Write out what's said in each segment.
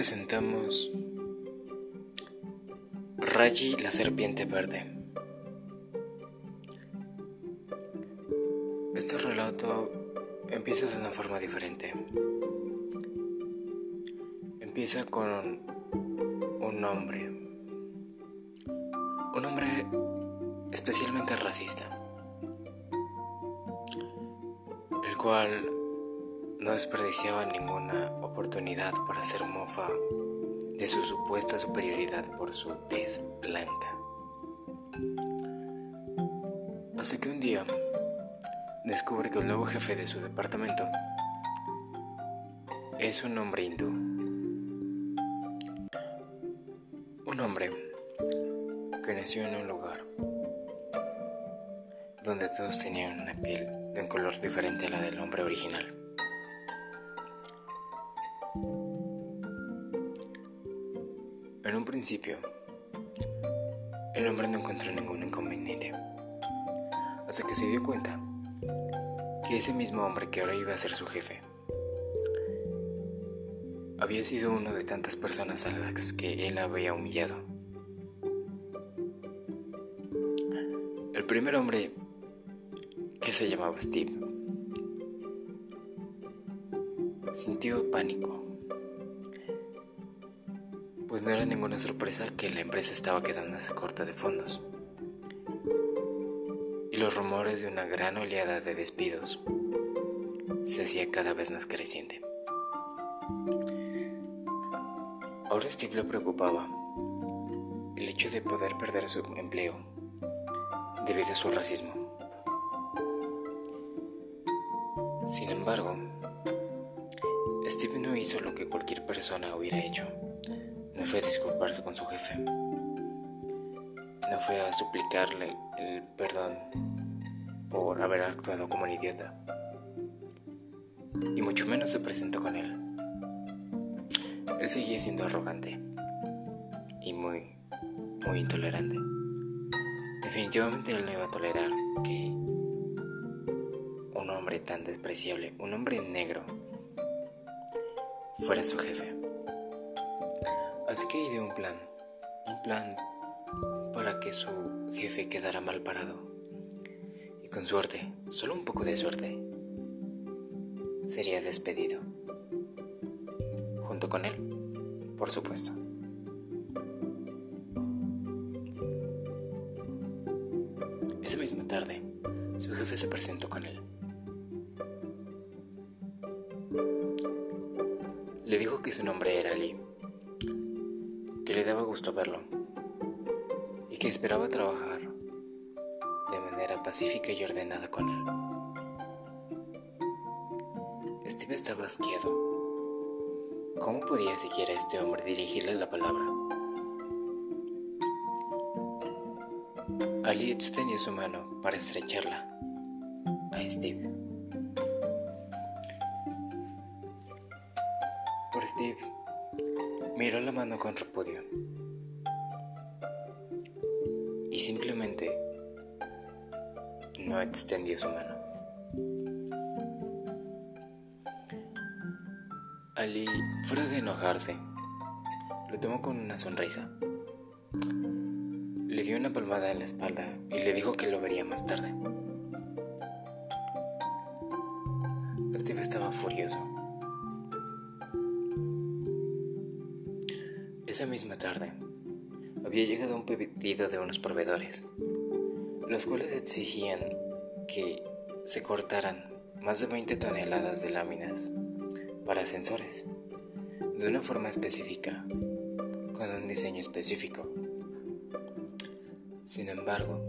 presentamos Raji la serpiente verde. Este relato empieza de una forma diferente. Empieza con un hombre. Un hombre especialmente racista. El cual no desperdiciaba ninguna oportunidad para hacer mofa de su supuesta superioridad por su tez blanca. Hasta que un día descubre que el nuevo jefe de su departamento es un hombre hindú. Un hombre que nació en un lugar donde todos tenían una piel de un color diferente a la del hombre original. En un principio, el hombre no encontró ningún inconveniente, hasta que se dio cuenta que ese mismo hombre que ahora iba a ser su jefe había sido uno de tantas personas a las que él había humillado. El primer hombre, que se llamaba Steve, sintió pánico pues no era ninguna sorpresa que la empresa estaba quedándose corta de fondos. Y los rumores de una gran oleada de despidos se hacía cada vez más creciente. Ahora Steve le preocupaba el hecho de poder perder su empleo debido a su racismo. Sin embargo, Steve no hizo lo que cualquier persona hubiera hecho no fue a disculparse con su jefe. No fue a suplicarle el perdón por haber actuado como un idiota. Y mucho menos se presentó con él. Él seguía siendo arrogante y muy, muy intolerante. Definitivamente él no iba a tolerar que un hombre tan despreciable, un hombre negro, fuera su jefe. Así que ideó un plan, un plan para que su jefe quedara mal parado. Y con suerte, solo un poco de suerte, sería despedido. Junto con él, por supuesto. Esa misma tarde, su jefe se presentó con él. Le dijo que su nombre que le daba gusto verlo y que esperaba trabajar de manera pacífica y ordenada con él. Steve estaba asqueado. ¿Cómo podía siquiera este hombre dirigirle la palabra? Ali extendió su mano para estrecharla a Steve. Por Steve Miró la mano con repudio y simplemente no extendió su mano. Ali, fuera de enojarse, lo tomó con una sonrisa. Le dio una palmada en la espalda y le dijo que lo vería más tarde. Había llegado un pedido de unos proveedores, los cuales exigían que se cortaran más de 20 toneladas de láminas para sensores, de una forma específica, con un diseño específico. Sin embargo,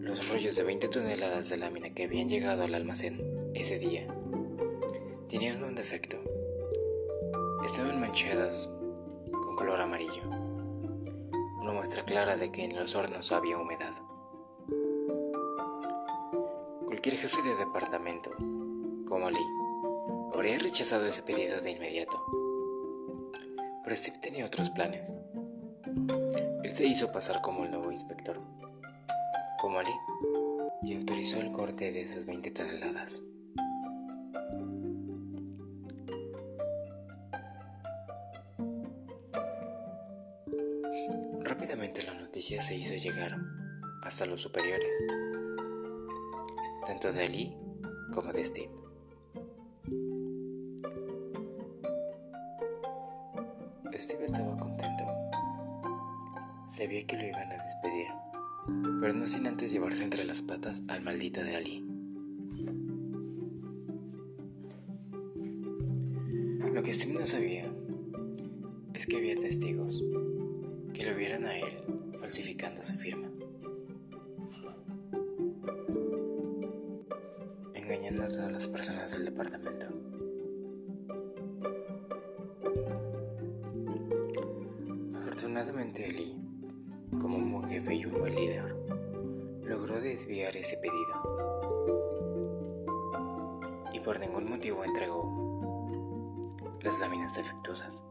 los rollos de 20 toneladas de lámina que habían llegado al almacén ese día tenían un defecto estaban manchadas con color amarillo, una muestra clara de que en los hornos había humedad. Cualquier jefe de departamento, como Lee, habría rechazado ese pedido de inmediato. Pero Steve tenía otros planes. Él se hizo pasar como el nuevo inspector, como Lee, y autorizó el corte de esas 20 toneladas. Rápidamente la noticia se hizo llegar hasta los superiores, tanto de Ali como de Steve. Steve estaba contento. Sabía que lo iban a despedir, pero no sin antes llevarse entre las patas al maldito de Ali. Lo que Steve no sabía es que había testigos que lo vieran a él falsificando su firma. Engañando a todas las personas del departamento. Afortunadamente Ali, como un buen jefe y un buen líder, logró desviar ese pedido. Y por ningún motivo entregó las láminas defectuosas.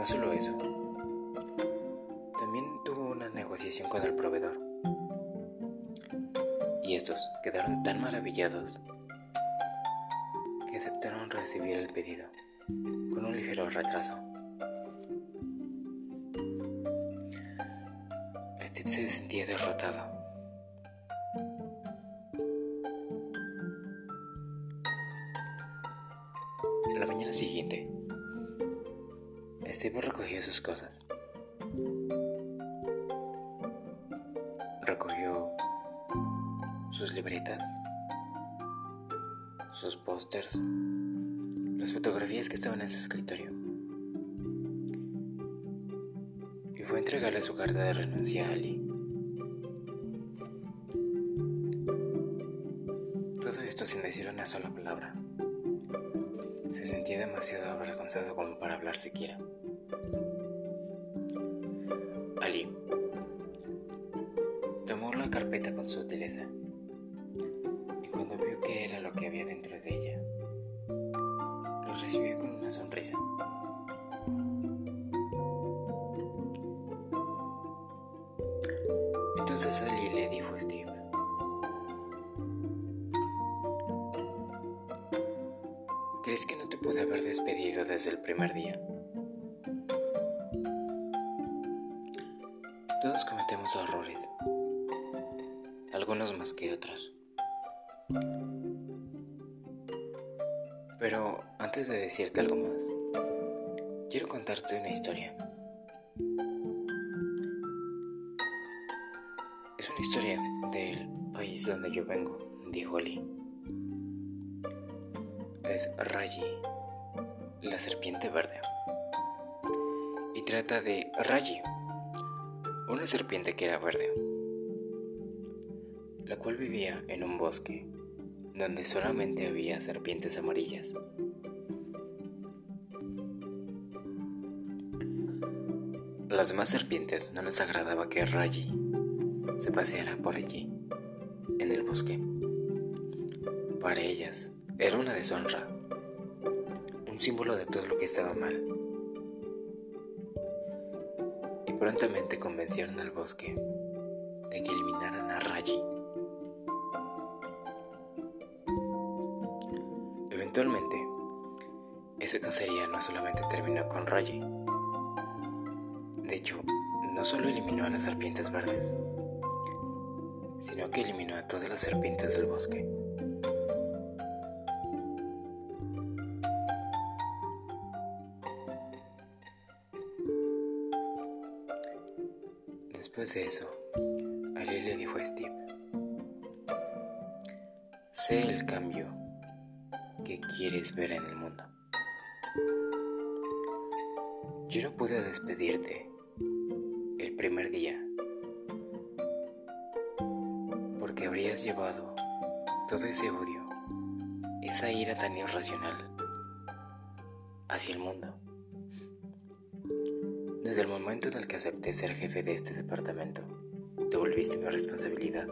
No solo eso, también tuvo una negociación con el proveedor. Y estos quedaron tan maravillados que aceptaron recibir el pedido con un ligero retraso. Steve se sentía derrotado. Recogió sus cosas. Recogió sus libretas, sus pósters, las fotografías que estaban en su escritorio. Y fue a entregarle su carta de renuncia a Ali. Todo esto sin decir una sola palabra. Se sentía demasiado avergonzado como para hablar siquiera. Ali tomó la carpeta con sutileza y cuando vio que era lo que había dentro de ella, lo recibió con una sonrisa. Entonces Ali le dijo a Steve, ¿crees que no te pude haber despedido desde el primer día? Cometemos errores, algunos más que otros. Pero antes de decirte algo más, quiero contarte una historia. Es una historia del país donde yo vengo, dijo Ali. Es Rayi, la serpiente verde. Y trata de Rayi, una serpiente que era verde, la cual vivía en un bosque donde solamente había serpientes amarillas. Las demás serpientes no les agradaba que Rayi se paseara por allí, en el bosque. Para ellas era una deshonra, un símbolo de todo lo que estaba mal. Prontamente convencieron al bosque de que eliminaran a Rayi. Eventualmente, esa cacería no solamente terminó con Rayi. De hecho, no solo eliminó a las serpientes verdes, sino que eliminó a todas las serpientes del bosque. Después de eso, Ali le dijo a Steve, sé el cambio que quieres ver en el mundo. Yo no pude despedirte el primer día porque habrías llevado todo ese odio, esa ira tan irracional hacia el mundo. Desde el momento en el que acepté ser jefe de este departamento, te volviste mi responsabilidad.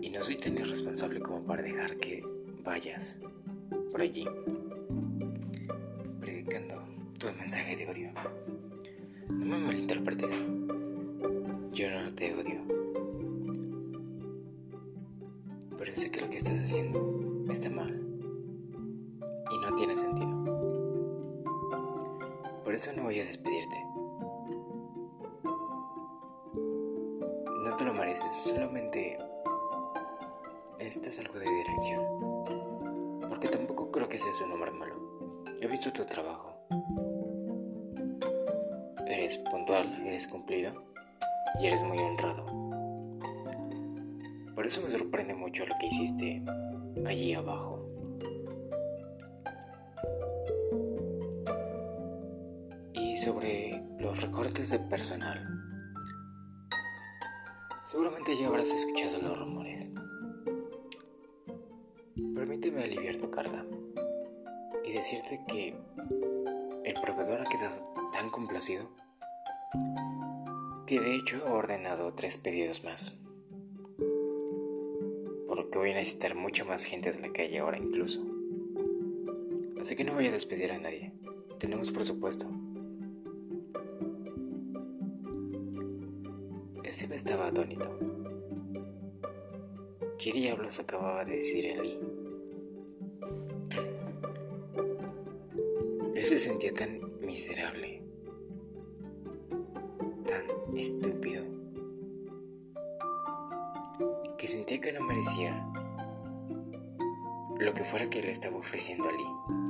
Y no soy tan irresponsable como para dejar que vayas por allí predicando tu mensaje de odio. No me malinterpretes. Yo no te odio. Pero sé que lo que estás haciendo está mal. no tiene sentido. Por eso no voy a despedirte. No te lo mereces, solamente este es algo de dirección. Porque tampoco creo que seas un hombre malo. He visto tu trabajo. Eres puntual, eres cumplido y eres muy honrado. Por eso me sorprende mucho lo que hiciste allí abajo. Y sobre los recortes de personal. Seguramente ya habrás escuchado los rumores. Permíteme aliviar tu carga y decirte que el proveedor ha quedado tan complacido que de hecho ha ordenado tres pedidos más. Porque voy a necesitar mucha más gente de la calle ahora incluso. Así que no voy a despedir a nadie. Tenemos presupuesto. Ese estaba atónito. ¿Qué diablos acababa de decir Eli? Él se sentía tan miserable, tan estúpido, que sentía que no merecía lo que fuera que le estaba ofreciendo a Lee.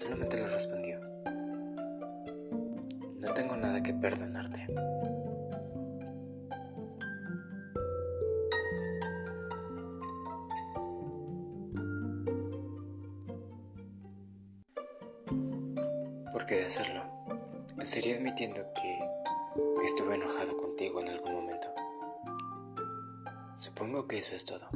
Solamente le respondió, no tengo nada que perdonarte. Porque de hacerlo, estaría admitiendo que estuve enojado contigo en algún momento. Supongo que eso es todo.